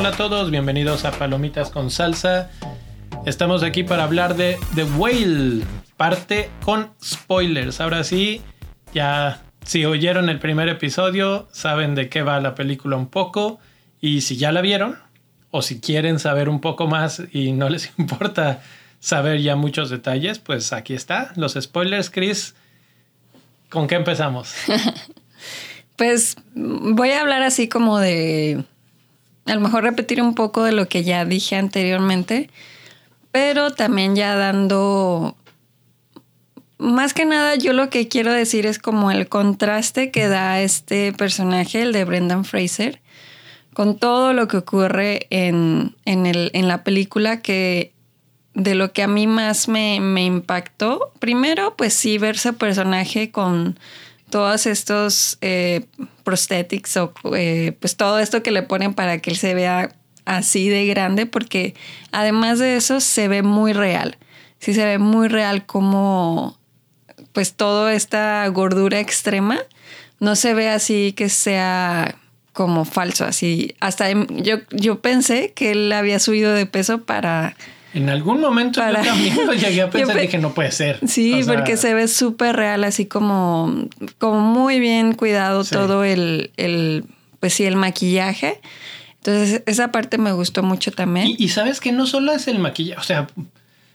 Hola a todos, bienvenidos a Palomitas con Salsa. Estamos aquí para hablar de The Whale, parte con spoilers. Ahora sí, ya si oyeron el primer episodio, saben de qué va la película un poco. Y si ya la vieron, o si quieren saber un poco más y no les importa saber ya muchos detalles, pues aquí está, los spoilers, Chris. ¿Con qué empezamos? pues voy a hablar así como de, a lo mejor repetir un poco de lo que ya dije anteriormente, pero también ya dando, más que nada yo lo que quiero decir es como el contraste que da este personaje, el de Brendan Fraser, con todo lo que ocurre en, el, en la película que de lo que a mí más me, impactó, primero, pues sí, ver ese personaje con todos estos eh, prosthetics o eh, pues todo esto que le ponen para que él se vea así de grande, porque además de eso se ve muy real. Sí se ve muy real como pues toda esta gordura extrema no se ve así que sea como falso, así. Hasta yo, yo pensé que él había subido de peso para en algún momento yo también llegué a pensar y dije, no puede ser. Sí, porque se ve súper real, así como, como muy bien cuidado todo el, el, pues sí, el maquillaje. Entonces, esa parte me gustó mucho también. Y, y sabes que no solo es el maquillaje, o sea,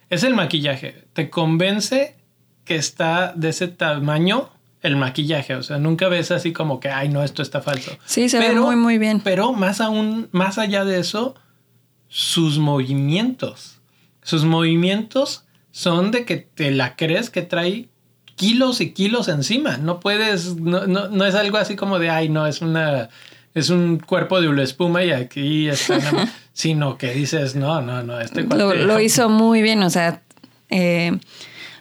es el maquillaje. Te convence que está de ese tamaño el maquillaje. O sea, nunca ves así como que, ay, no, esto está falso. Sí, se ve muy, muy bien. Pero más aún, más allá de eso, sus movimientos sus movimientos son de que te la crees que trae kilos y kilos encima. No puedes, no, no, es algo así como de, ay, no, es una, es un cuerpo de espuma y aquí está, sino que dices, no, no, no, este lo, lo, hizo muy bien, o sea, eh,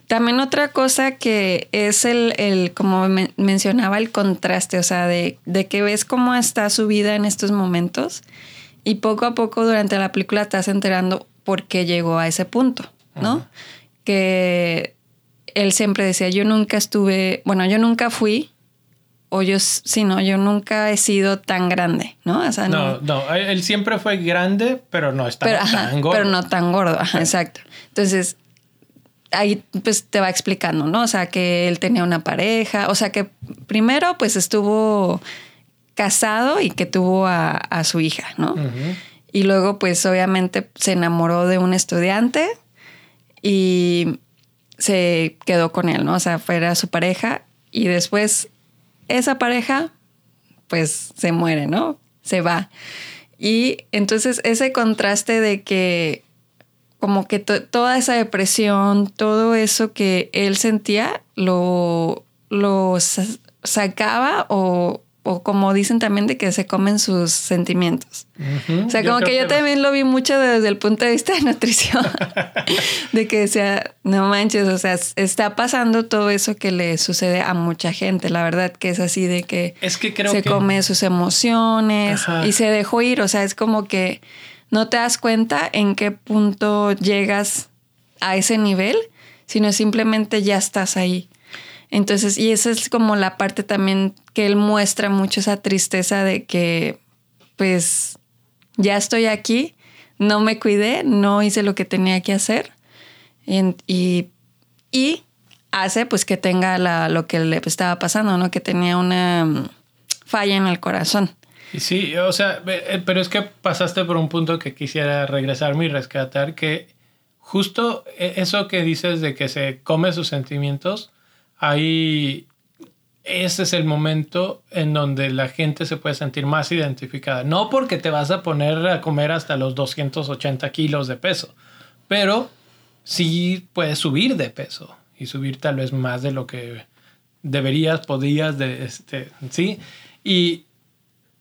también otra cosa que es el, el como mencionaba, el contraste, o sea, de, de que ves cómo está su vida en estos momentos y poco a poco durante la película estás enterando por qué llegó a ese punto, ¿no? Que él siempre decía, yo nunca estuve, bueno, yo nunca fui, o yo, sí, no, yo nunca he sido tan grande, ¿no? no, no, él siempre fue grande, pero no estaba tan gordo. Pero no tan gordo, exacto. Entonces, ahí pues te va explicando, ¿no? O sea, que él tenía una pareja, o sea, que primero pues estuvo casado y que tuvo a, su hija, ¿no? Y luego, pues obviamente se enamoró de un estudiante y se quedó con él, ¿no? O sea, fuera su pareja y después esa pareja, pues se muere, ¿no? Se va. Y entonces ese contraste de que como que toda esa depresión, todo eso que él sentía, lo, lo sacaba o o como dicen también de que se comen sus sentimientos. o sea, como que yo también lo vi mucho desde el punto de vista de nutrición, de que sea, no manches, o sea, está pasando todo eso que le sucede a mucha gente, la verdad que es así de que, es que creo se come sus emociones y se dejó ir, o sea, es como que no te das cuenta en qué punto llegas a ese nivel, sino simplemente ya estás ahí. Entonces, y esa es como la parte también que él muestra mucho esa tristeza de que, pues, ya estoy aquí, no me cuidé, no hice lo que tenía que hacer y, hace pues que tenga la, lo que le estaba pasando, ¿no? Que tenía una mm, falla en el corazón. Sí, o sea, eh, pero es que pasaste por un punto que quisiera regresarme y rescatar, que justo e, eso que dices de que se come sus sentimientos, ahí ese es el momento en donde la gente se puede sentir más identificada. No porque te vas a poner a comer hasta los 280 kilos de peso, pero sí puedes subir de peso y subir tal vez más de lo que deberías, podías, de, este, ¿sí? Y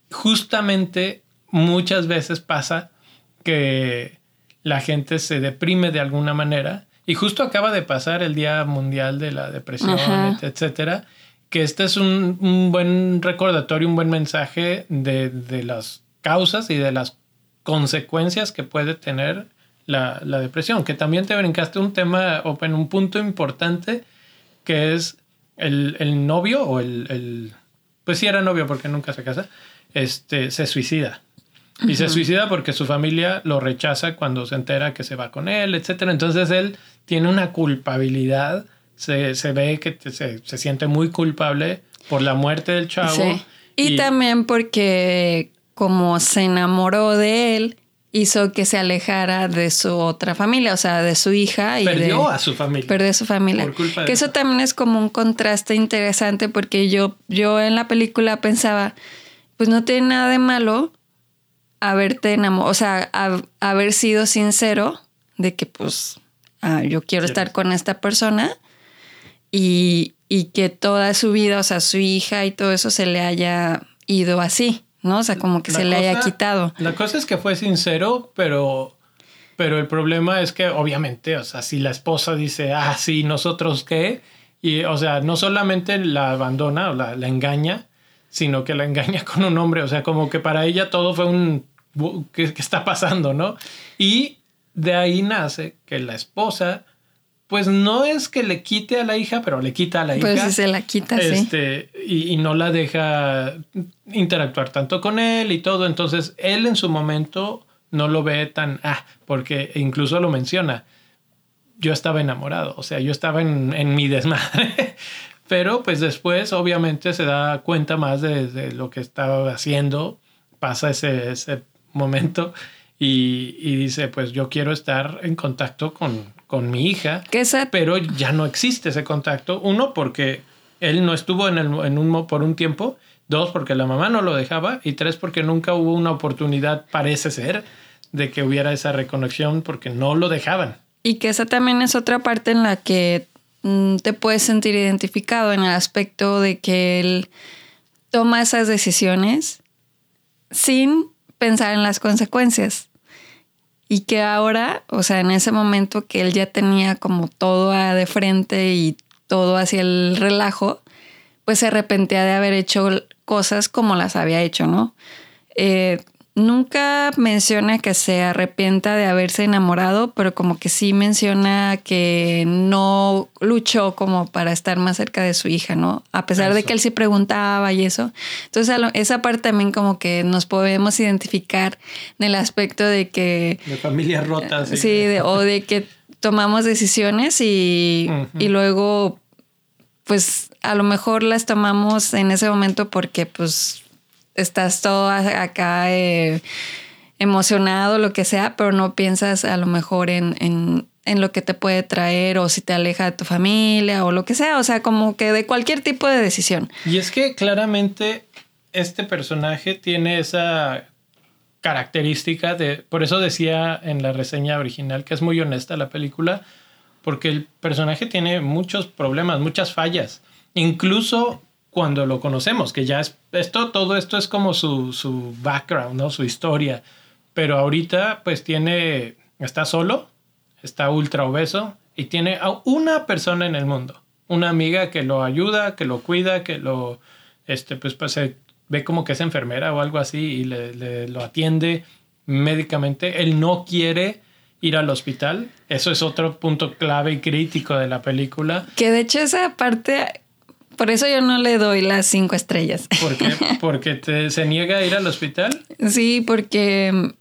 justamente muchas veces pasa que la gente se deprime de alguna manera y justo acaba de pasar el Día Mundial de la Depresión, etcétera, que este es un, buen recordatorio, un buen mensaje de, las causas y de las consecuencias que puede tener la, depresión. Que también te brincaste un tema o en un punto importante que es el, novio o el, Pues sí era novio porque nunca se casa. Este, se suicida. Y se suicida porque su familia lo rechaza cuando se entera que se va con él, etc. Entonces él tiene una culpabilidad, se, se ve que se, se, siente muy culpable por la muerte del chavo. Sí. Y, y también porque como se enamoró de él, hizo que se alejara de su otra familia, o sea, de su hija. Y perdió a su familia. Perdió a su familia. Por culpa de que eso también es como un contraste interesante porque yo, yo en la película pensaba, pues no tiene nada de malo haberte enamorado, o sea, haber sido sincero de que pues ah, yo quiero estar con esta persona y, y que toda su vida, o sea, su hija y todo eso se le haya ido así. ¿no? O sea, como que se le haya quitado. La cosa es que fue sincero, pero, pero el problema es que obviamente, o sea, si la esposa dice, ah, sí, nosotros qué, y, o sea, no solamente la abandona o la, engaña, sino que la engaña con un hombre, o sea, como que para ella todo fue un, ¿qué, qué está pasando, no? Y de ahí nace que la esposa pues no es que le quite a la hija, pero le quita a la pues hija. Pues se la quita, este, Y, y, no la deja interactuar tanto con él y todo. Entonces, él en su momento no lo ve tan, ah, porque incluso lo menciona. Yo estaba enamorado, o sea, yo estaba en, en mi desmadre. pero pues después, obviamente, se da cuenta más de, de lo que estaba haciendo. Pasa ese, ese momento y, y dice, pues yo quiero estar en contacto con, con mi hija, pero ya no existe ese contacto. Uno, porque él no estuvo en, el, en un, por un tiempo. Dos, porque la mamá no lo dejaba. Y tres, porque nunca hubo una oportunidad, parece ser, de que hubiera esa reconexión porque no lo dejaban. Y que esa también es otra parte en la que mm, te puedes sentir identificado en el aspecto de que él toma esas decisiones sin pensar en las consecuencias y que ahora, o sea, en ese momento que él ya tenía como todo de frente y todo hacia el relajo, pues se arrepentía de haber hecho cosas como las había hecho, ¿no? Eh, Nunca menciona que se arrepienta de haberse enamorado, pero como que sí menciona que no luchó como para estar más cerca de su hija, ¿no? A pesar de que él sí preguntaba y eso. Entonces, esa parte también como que nos podemos identificar en el aspecto de que... De familias rotas. Sí, sí o de que tomamos decisiones y, y luego, pues a lo mejor las tomamos en ese momento porque pues estás todo acá eh, emocionado, lo que sea, pero no piensas a lo mejor en, en, en, lo que te puede traer o si te aleja de tu familia o lo que sea, o sea, como que de cualquier tipo de decisión. Y es que claramente este personaje tiene esa característica de, por eso decía en la reseña original que es muy honesta la película, porque el personaje tiene muchos problemas, muchas fallas. Incluso cuando lo conocemos, que ya es esto, todo esto es como su, su background, ¿no? Su historia. Pero ahorita, pues tiene, está solo, está ultra obeso y tiene a una persona en el mundo, una amiga que lo ayuda, que lo cuida, que lo, este, pues, pues se ve como que es enfermera o algo así y le, le, lo atiende médicamente. Él no quiere ir al hospital. Eso es otro punto clave y crítico de la película. Que de hecho esa parte por eso yo no le doy las cinco estrellas. ¿Por qué? ¿Porque te, se niega a ir al hospital? Sí, porque,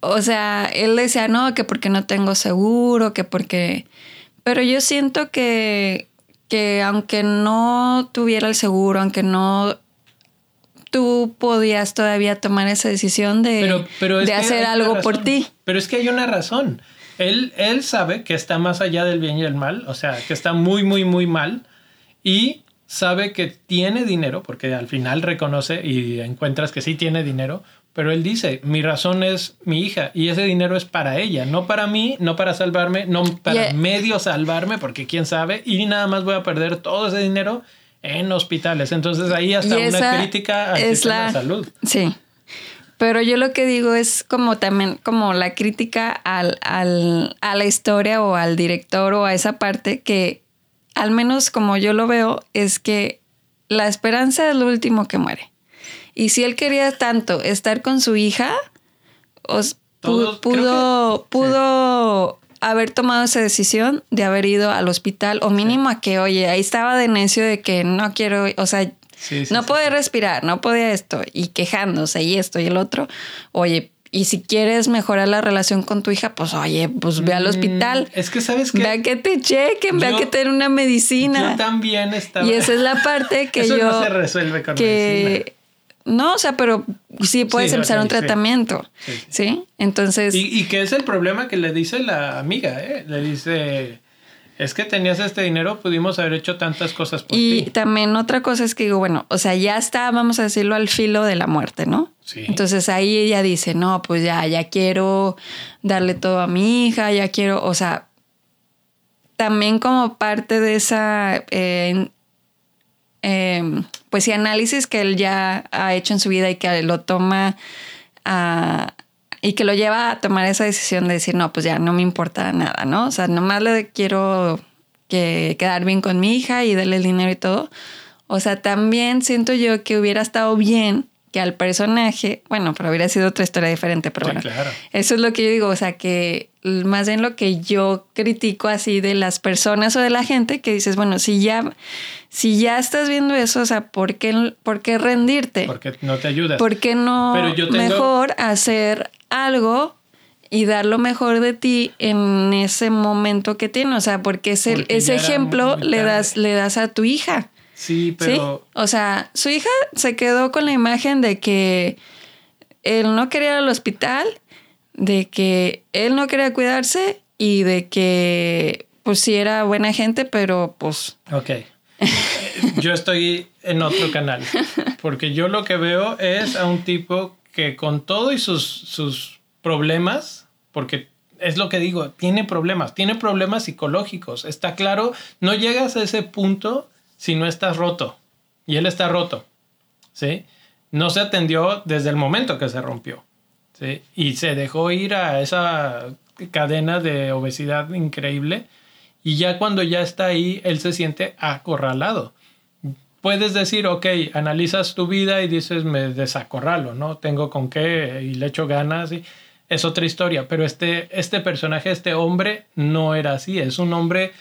o sea, él decía, no, que porque no tengo seguro, que porque... Pero yo siento que, que aunque no tuviera el seguro, aunque no tú podías todavía tomar esa decisión de, de hacer algo por ti. Pero es que hay una razón. Él, él sabe que está más allá del bien y el mal, o sea, que está muy, muy, muy mal y sabe que tiene dinero, porque al final reconoce y encuentras que sí tiene dinero, pero él dice, mi razón es mi hija y ese dinero es para ella, no para mí, no para salvarme, no para medio salvarme, porque quién sabe, y nada más voy a perder todo ese dinero en hospitales. Entonces ahí hasta una crítica a la salud. Sí. Pero yo lo que digo es como también como la crítica al, al, a la historia o al director o a esa parte que al menos como yo lo veo, es que la esperanza es lo último que muere. Y si él quería tanto estar con su hija, os pudo, pudo, haber tomado esa decisión de haber ido al hospital o mínimo a que, oye, ahí estaba de necio de que no quiero, o sea, no podía respirar, no podía esto, y quejándose y esto y el otro. Oye, y si quieres mejorar la relación con tu hija, pues oye, pues ve al mm, hospital. Es que sabes que. Ve a que te chequen, ve a que te den una medicina. Yo también estaba. Y esa es la parte que Eso yo. No se resuelve con medicina. No, o sea, pero sí puedes empezar un tratamiento. Sí. Entonces. Y, y que es el problema que le dice la amiga, ¿eh? Le dice. Es que tenías este dinero, pudimos haber hecho tantas cosas por y ti. Y también otra cosa es que digo, bueno, o sea, ya está, vamos a decirlo, al filo de la muerte, ¿no? Sí. Entonces ahí ella dice, no, pues ya, ya quiero darle todo a mi hija, ya quiero, o sea, también como parte de esa, eh, em, pues y análisis que él ya ha hecho en su vida y que lo toma a y que lo lleva a tomar esa decisión de decir, no, pues ya no me importa nada, ¿no? O sea, nomás le quiero que quedar bien con mi hija y darle el dinero y todo. O sea, también siento yo que hubiera estado bien que al personaje, bueno, pero hubiera sido otra historia diferente, pero bueno, eso es lo que yo digo, o sea, que más bien lo que yo critico así de las personas o de la gente, que dices, bueno, si ya, si ya estás viendo eso, o sea, ¿por qué, por qué rendirte? Porque no te ayudas. ¿Por qué no mejor hacer algo y dar lo mejor de ti en ese momento que tienes. O sea, porque ese, ese ejemplo le das, le das a tu hija. Sí, pero. O sea, su hija se quedó con la imagen de que él no quería ir al hospital, de que él no quería cuidarse y de que, pues sí era buena gente, pero pues. Ok. yo estoy en otro canal. Porque yo lo que veo es a un tipo que con todo y sus, sus problemas, porque es lo que digo, tiene problemas, tiene problemas psicológicos, está claro, no llegas a ese punto si no estás roto, y él está roto, ¿sí? No se atendió desde el momento que se rompió, ¿sí? Y se dejó ir a esa cadena de obesidad increíble, y ya cuando ya está ahí, él se siente acorralado puedes decir, ok, analizas tu vida y dices, me desacorralo, ¿no? Tengo con qué y le echo ganas y es otra historia, pero este, este personaje, este hombre, no era así, es un hombre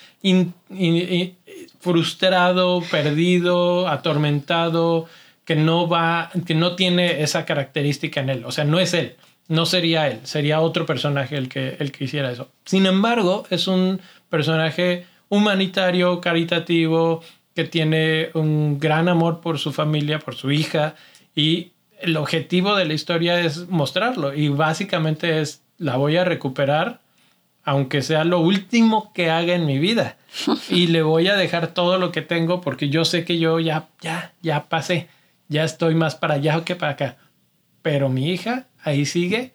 frustrado, perdido, atormentado, que no va, que no tiene esa característica en él, o sea, no es él, no sería él, sería otro personaje el que, el que hiciera eso. Sin embargo, es un personaje humanitario, caritativo, que tiene un gran amor por su familia, por su hija, y el objetivo de la historia es mostrarlo, y básicamente es, la voy a recuperar, aunque sea lo último que haga en mi vida, y le voy a dejar todo lo que tengo, porque yo sé que yo ya, ya, ya pasé, ya estoy más para allá que para acá, pero mi hija ahí sigue,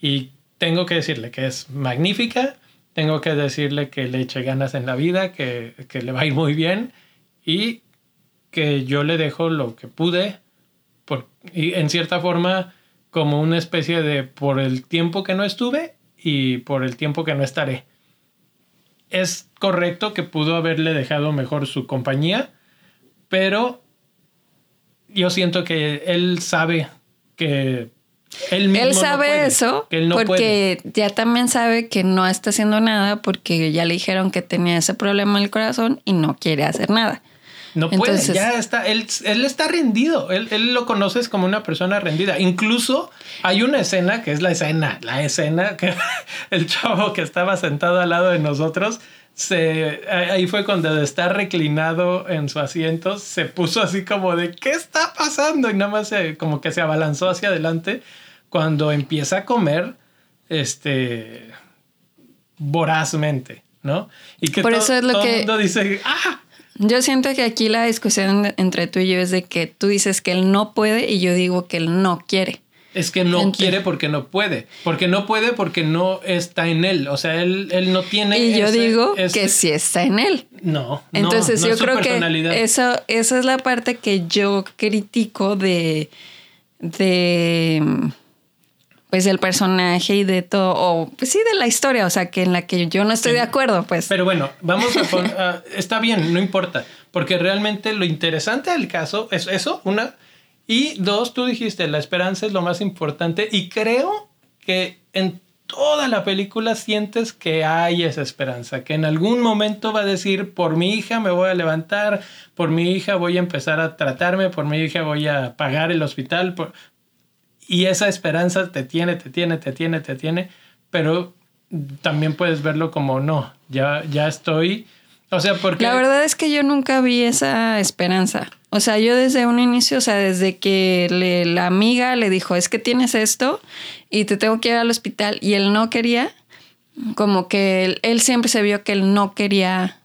y tengo que decirle que es magnífica, tengo que decirle que le eche ganas en la vida, que, que le va a ir muy bien, y que yo le dejo lo que pude, por, y en cierta forma como una especie de por el tiempo que no estuve y por el tiempo que no estaré. Es correcto que pudo haberle dejado mejor su compañía, pero yo siento que él sabe que él, mismo él sabe eso que él no porque ya también sabe que no está haciendo nada porque ya le dijeron que tenía ese problema en el corazón y no quiere hacer nada. No puede, ya está, él, él está rendido, él, él, lo conoces como una persona rendida. Incluso hay una escena que es la escena, la escena que el chavo que estaba sentado al lado de nosotros, se, ahí fue cuando está reclinado en su asiento, se puso así como de, ¿qué está pasando? Y nada más se, como que se abalanzó hacia adelante cuando empieza a comer, este, vorazmente, ¿no? Y que Por eso es lo todo que... el mundo dice, ¡ah! Yo siento que aquí la discusión entre tú y yo es de que tú dices que él no puede y yo digo que él no quiere. Es que no quiere porque no puede. Porque no puede porque no está en él. O sea, él, él no tiene. Y yo digo que sí está en él. No. Entonces yo creo que eso, esa es la parte que yo critico de. de pues del personaje y de todo, o pues sí de la historia, o sea, que en la que yo no estoy de acuerdo, pues. Pero bueno, vamos a poner, está bien, no importa, porque realmente lo interesante del caso es eso, una, y dos, tú dijiste, la esperanza es lo más importante y creo que en toda la película sientes que hay esa esperanza, que en algún momento va a decir, por mi hija me voy a levantar, por mi hija voy a empezar a tratarme, por mi hija voy a pagar el hospital. Y esa esperanza te tiene, te tiene, te tiene, te tiene, pero también puedes verlo como no, ya, ya estoy. O sea, porque... La verdad es que yo nunca vi esa esperanza. O sea, yo desde un inicio, o sea, desde que la amiga le dijo, es que tienes esto y te tengo que ir al hospital y él no quería, como que él, siempre se vio que él no quería...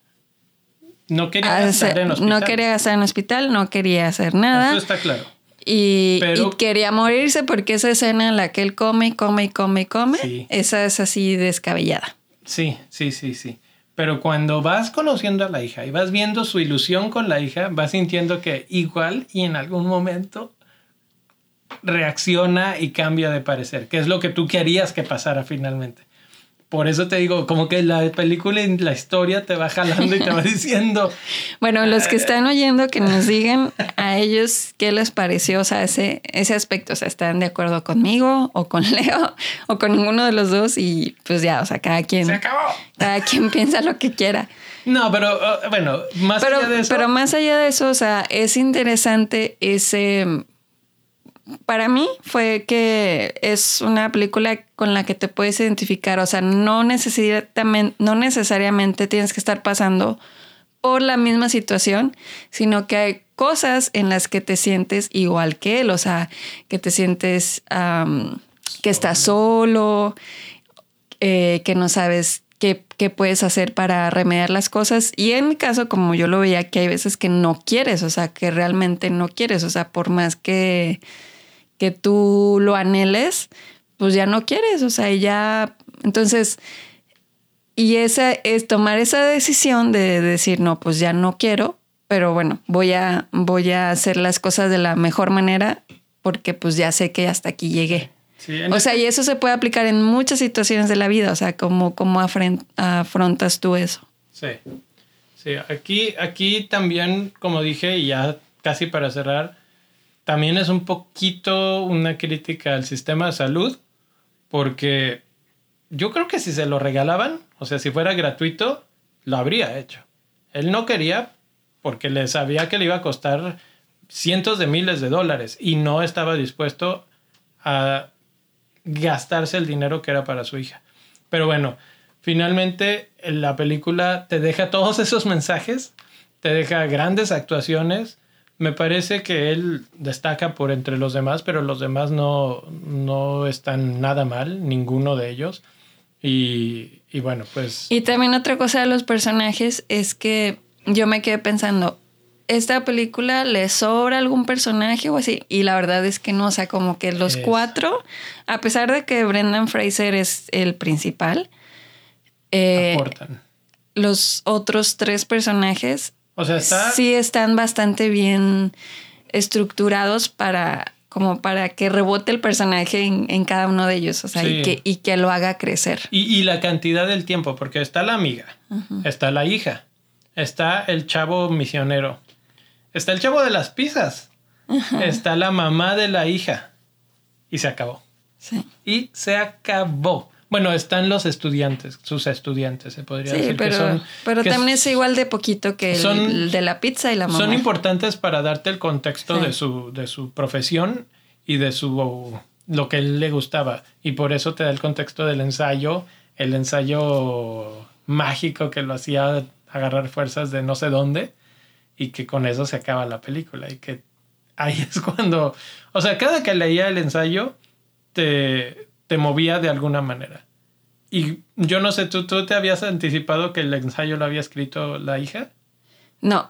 No quería gastar en hospital. No quería gastar en hospital, no quería hacer nada. Eso está claro. Y, quería morirse porque esa escena en la que él come y come y come y come, esa es así descabellada. Sí, sí, sí, sí. Pero cuando vas conociendo a la hija y vas viendo su ilusión con la hija, vas sintiendo que igual y en algún momento reacciona y cambia de parecer, que es lo que tú querías que pasara finalmente. Por eso te digo, como que la película y la historia te va jalando y te va diciendo. bueno, los que están oyendo, que nos digan a ellos qué les pareció, o sea, ese, ese aspecto, o sea, ¿están de acuerdo conmigo o con Leo o con ninguno de los dos? Y pues ya, o sea, cada quien. Se acabó. Cada quien piensa lo que quiera. No, pero uh, bueno, más allá de eso. Pero más allá de eso, o sea, es interesante ese para mí fue que es una película con la que te puedes identificar, o sea, no necesariamente, no necesariamente tienes que estar pasando por la misma situación, sino que hay cosas en las que te sientes igual que él, o sea, que te sientes que estás solo, eh, que no sabes qué, qué, puedes hacer para remediar las cosas. Y en mi caso, como yo lo veía, que hay veces que no quieres, o sea, que realmente no quieres, o sea, por más que que tú lo anheles, pues ya no quieres, o sea, ya, entonces, y esa es tomar esa decisión de decir, no, pues ya no quiero, pero bueno, voy a, voy a hacer las cosas de la mejor manera porque pues ya sé que hasta aquí llegué. O sea, y eso se puede aplicar en muchas situaciones de la vida, o sea, ¿cómo, cómo afrontas tú eso? Sí, sí, aquí, aquí también, como dije, y ya casi para cerrar, también es un poquito una crítica al sistema de salud, porque yo creo que si se lo regalaban, o sea, si fuera gratuito, lo habría hecho. Él no quería porque le sabía que le iba a costar cientos de miles de dólares y no estaba dispuesto a gastarse el dinero que era para su hija. Pero bueno, finalmente la película te deja todos esos mensajes, te deja grandes actuaciones, me parece que él destaca por entre los demás, pero los demás no, no están nada mal, ninguno de ellos. Y, y, bueno, pues... Y también otra cosa de los personajes es que yo me quedé pensando, ¿esta película le sobra algún personaje o así? Y la verdad es que no, o sea, como que los cuatro, a pesar de que Brendan Fraser es el principal, eh, aportan. Los otros tres personajes o sea, Sí están bastante bien estructurados para como para que rebote el personaje en, cada uno de ellos, o sea, y, que, y que lo haga crecer. Y, la cantidad del tiempo, porque está la amiga, está la hija, está el chavo misionero, está el chavo de las pizzas, está la mamá de la hija, y se acabó. Sí. Y se acabó. Bueno, están los estudiantes, sus estudiantes, se podría decir pero, que son. Pero también es igual de poquito que el, de la pizza y la mamá. Son importantes para darte el contexto de, su, de su profesión y de su lo que él le gustaba. Y por eso te da el contexto del ensayo, el ensayo mágico que lo hacía agarrar fuerzas de no sé dónde, y que con eso se acaba la película. Y que ahí es cuando. O sea, cada que leía el ensayo, te te movía de alguna manera. Y yo no sé, ¿tú, ¿tú te habías anticipado que el ensayo lo había escrito la hija? No.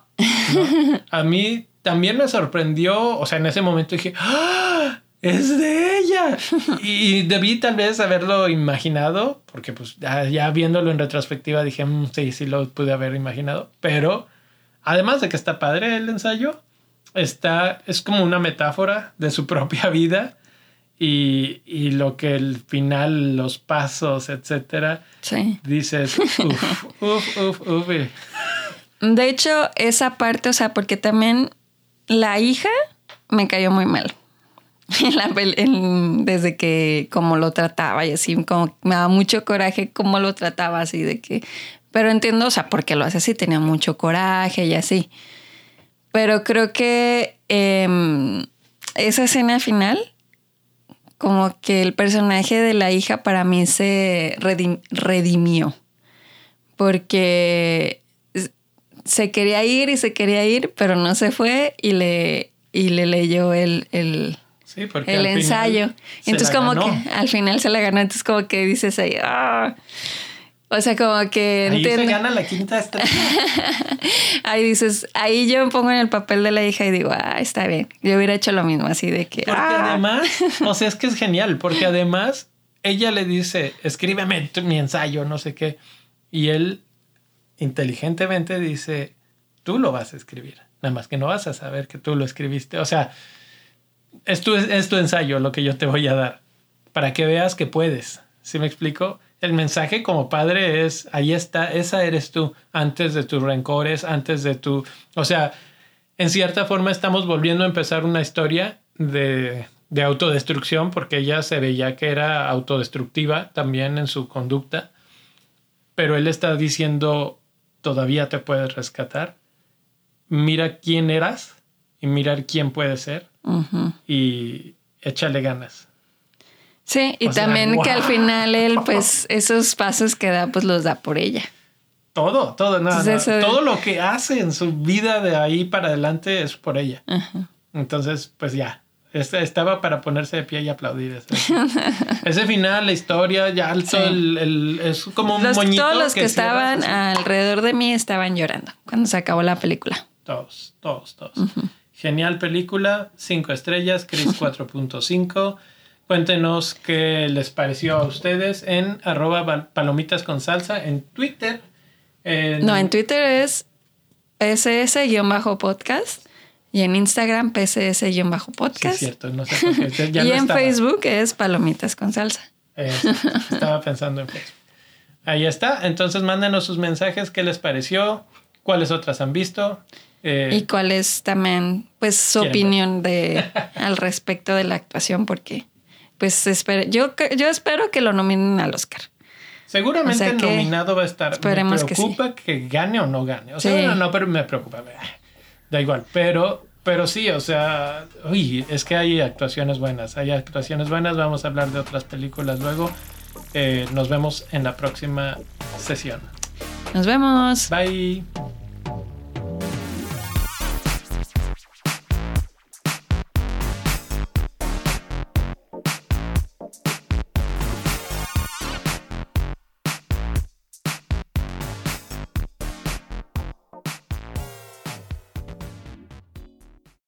A mí también me sorprendió, o sea, en ese momento dije, ¡Ah! es de ella. y debí tal vez haberlo imaginado, porque pues ya, viéndolo en retrospectiva dije, mm, sí, sí lo pude haber imaginado, pero además de que está padre el ensayo, está, es como una metáfora de su propia vida y, y, lo que el final, los pasos, etcétera, sí. dices, uf, uf, uf, uf. De hecho, esa parte, o sea, porque también la hija me cayó muy mal. desde que como lo trataba y así, como me daba mucho coraje cómo lo trataba así de que, pero entiendo, o sea, porque lo hace así, tenía mucho coraje y así. Pero creo que em, esa escena final, como que el personaje de la hija para mí se redimió, porque se quería ir y se quería ir, pero no se fue y le, y le leyó el, el, el ensayo. Entonces como que al final se la ganó, entonces como que dices ahí, ah". O sea, como que... Ahí se gana la quinta estrella. ahí dices, ahí yo me pongo en el papel de la hija y digo, ah, está bien. Yo hubiera hecho lo mismo, así de que... Porque ah". además, o sea, es que es genial, porque además ella le dice, escríbeme mi ensayo, no sé qué. Y él inteligentemente dice, tú lo vas a escribir. Nada más que no vas a saber que tú lo escribiste. O sea, es tu, es tu ensayo lo que yo te voy a dar para que veas que puedes. ¿Sí me explico? El mensaje como padre es, ahí está, esa eres tú, antes de tus rencores, antes de tu... O sea, en cierta forma estamos volviendo a empezar una historia de, de autodestrucción porque ella se veía que era autodestructiva también en su conducta, pero él está diciendo, todavía te puedes rescatar, mira quién eras y mirar quién puede ser y échale ganas. Sí, y también que al final él, pues, esos pasos que da, pues los da por ella. Todo, todo, nada, todo lo que hace en su vida de ahí para adelante es por ella. Entonces, pues ya, estaba para ponerse de pie y aplaudir. Ese, final, la historia, ya alto, el, es como un moñito. Todos los que, estaban alrededor de mí estaban llorando cuando se acabó la película. Todos, todos, todos. Genial película, cinco estrellas, Chris 4.5. Cuéntenos qué les pareció a ustedes en arroba palomitas con salsa en Twitter. No, en Twitter es pss-podcast y en Instagram pss-podcast. Sí, cierto, no sé por qué. y en Facebook es palomitas con salsa. estaba pensando en Facebook. Ahí está. Entonces mándenos sus mensajes, qué les pareció, cuáles otras han visto. Eh, y cuál es también pues su opinión de al respecto de la actuación porque pues espero, yo yo espero que lo nominen al Oscar. Seguramente el nominado va a estar. Esperemos me preocupa que, gane o no gane. O sea, no, no, pero me preocupa. Da igual. Pero, pero sí, o sea, uy, es que hay actuaciones buenas. Hay actuaciones buenas. Vamos a hablar de otras películas luego. Eh, nos vemos en la próxima sesión. Nos vemos. Bye.